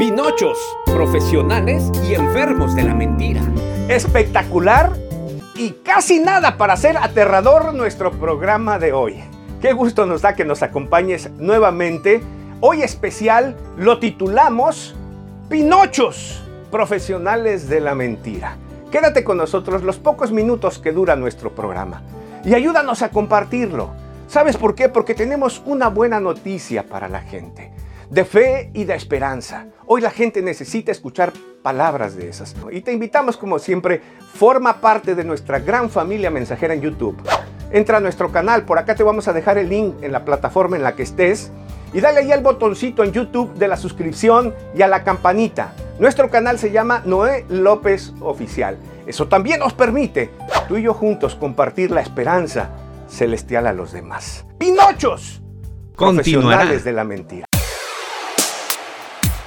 Pinochos, profesionales y enfermos de la mentira. Espectacular y casi nada para hacer aterrador nuestro programa de hoy. Qué gusto nos da que nos acompañes nuevamente. Hoy especial lo titulamos Pinochos, profesionales de la mentira. Quédate con nosotros los pocos minutos que dura nuestro programa y ayúdanos a compartirlo. ¿Sabes por qué? Porque tenemos una buena noticia para la gente de fe y de esperanza. Hoy la gente necesita escuchar palabras de esas. Y te invitamos, como siempre, forma parte de nuestra gran familia mensajera en YouTube. Entra a nuestro canal, por acá te vamos a dejar el link en la plataforma en la que estés. Y dale ahí al botoncito en YouTube de la suscripción y a la campanita. Nuestro canal se llama Noé López Oficial. Eso también nos permite, tú y yo juntos, compartir la esperanza celestial a los demás. ¡Pinochos! Continuará. Profesionales de la mentira.